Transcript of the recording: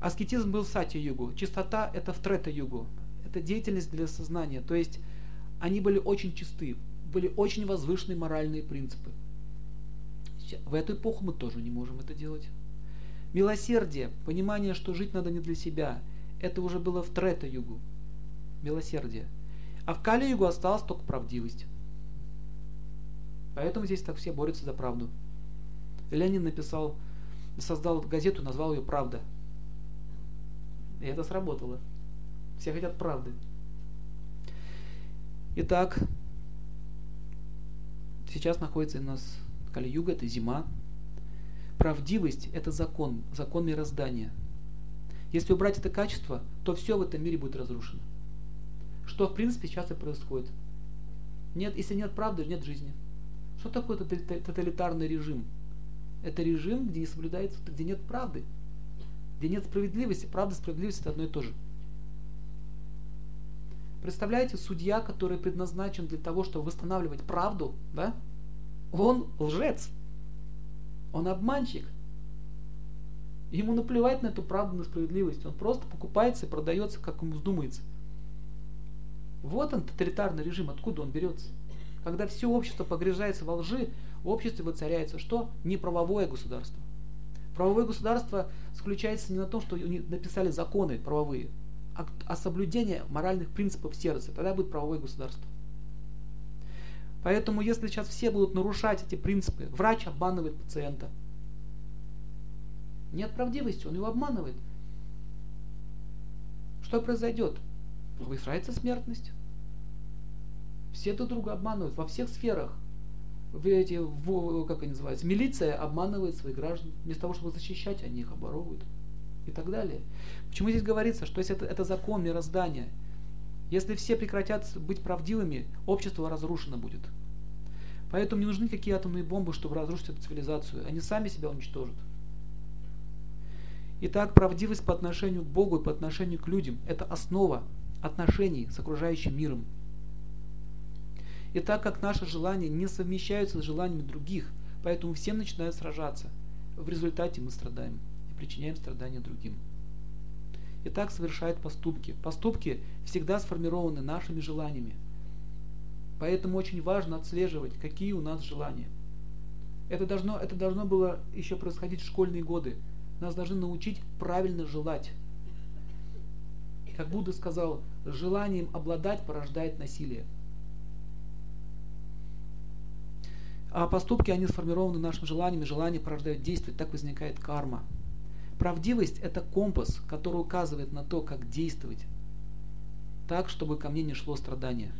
Аскетизм был в сати-югу, чистота это в трета-югу. Это деятельность для сознания. То есть они были очень чисты, были очень возвышенные моральные принципы. В эту эпоху мы тоже не можем это делать. Милосердие, понимание, что жить надо не для себя, это уже было в трета-югу. Милосердие. А в Кали-югу осталась только правдивость. Поэтому здесь так все борются за правду. Ленин написал, создал газету, назвал ее «Правда». И это сработало. Все хотят правды. Итак, сейчас находится у нас Кали-юга, это зима. Правдивость – это закон, закон мироздания. Если убрать это качество, то все в этом мире будет разрушено. Что в принципе сейчас и происходит. Нет, если нет правды, нет жизни. Что такое тоталитарный режим? Это режим, где не соблюдается, где нет правды, где нет справедливости. Правда, справедливость это одно и то же. Представляете, судья, который предназначен для того, чтобы восстанавливать правду, да? Он лжец. Он обманщик. Ему наплевать на эту правду, на справедливость. Он просто покупается и продается, как ему вздумается. Вот он, тоталитарный режим, откуда он берется. Когда все общество погружается во лжи, в обществе воцаряется что? Неправовое государство. Правовое государство заключается не на том, что написали законы правовые, а, а соблюдение моральных принципов сердца. Тогда будет правовое государство. Поэтому если сейчас все будут нарушать эти принципы, врач обманывает пациента. Нет правдивости, он его обманывает. Что произойдет? Повышается смертность. Все друг друга обманывают во всех сферах. Эти, как они называются, милиция обманывает своих граждан. Вместо того, чтобы защищать, они их оборовывают. И так далее. Почему здесь говорится, что если это, это закон мироздания, если все прекратят быть правдивыми, общество разрушено будет. Поэтому не нужны какие атомные бомбы, чтобы разрушить эту цивилизацию. Они сами себя уничтожат. Итак, правдивость по отношению к Богу и по отношению к людям – это основа отношений с окружающим миром. И так как наши желания не совмещаются с желаниями других, поэтому всем начинают сражаться. В результате мы страдаем и причиняем страдания другим и так совершает поступки. Поступки всегда сформированы нашими желаниями. Поэтому очень важно отслеживать, какие у нас желания. Это должно, это должно было еще происходить в школьные годы. Нас должны научить правильно желать. Как Будда сказал, желанием обладать порождает насилие. А поступки, они сформированы нашими желаниями, желания порождают действие, так возникает карма. Правдивость – это компас, который указывает на то, как действовать так, чтобы ко мне не шло страдание.